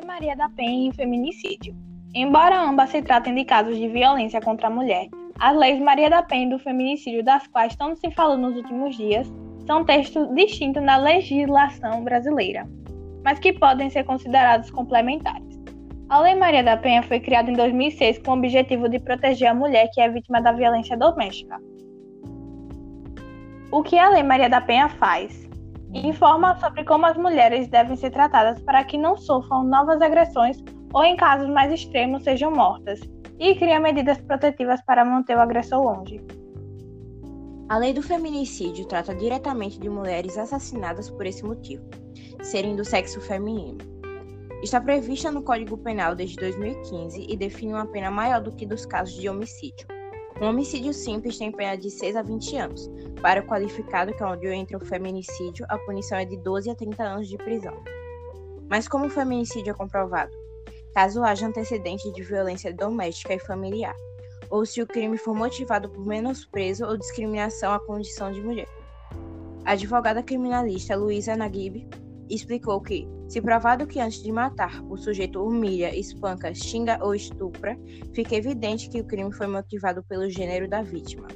Maria da Penha e feminicídio. Embora ambas se tratem de casos de violência contra a mulher, as leis Maria da Penha e do feminicídio, das quais estamos se falando nos últimos dias, são textos distintos na legislação brasileira, mas que podem ser considerados complementares. A Lei Maria da Penha foi criada em 2006 com o objetivo de proteger a mulher que é vítima da violência doméstica. O que a Lei Maria da Penha faz? Informa sobre como as mulheres devem ser tratadas para que não sofram novas agressões ou, em casos mais extremos, sejam mortas, e cria medidas protetivas para manter o agressor longe. A lei do feminicídio trata diretamente de mulheres assassinadas por esse motivo, serem do sexo feminino. Está prevista no Código Penal desde 2015 e define uma pena maior do que dos casos de homicídio. Um homicídio simples tem pena de 6 a 20 anos. Para o qualificado, que é onde entra o feminicídio, a punição é de 12 a 30 anos de prisão. Mas como o feminicídio é comprovado? Caso haja antecedente de violência doméstica e familiar, ou se o crime for motivado por menosprezo ou discriminação à condição de mulher. A advogada criminalista Luísa Naguib explicou que, se provado que antes de matar o sujeito humilha, espanca, xinga ou estupra, fica evidente que o crime foi motivado pelo gênero da vítima.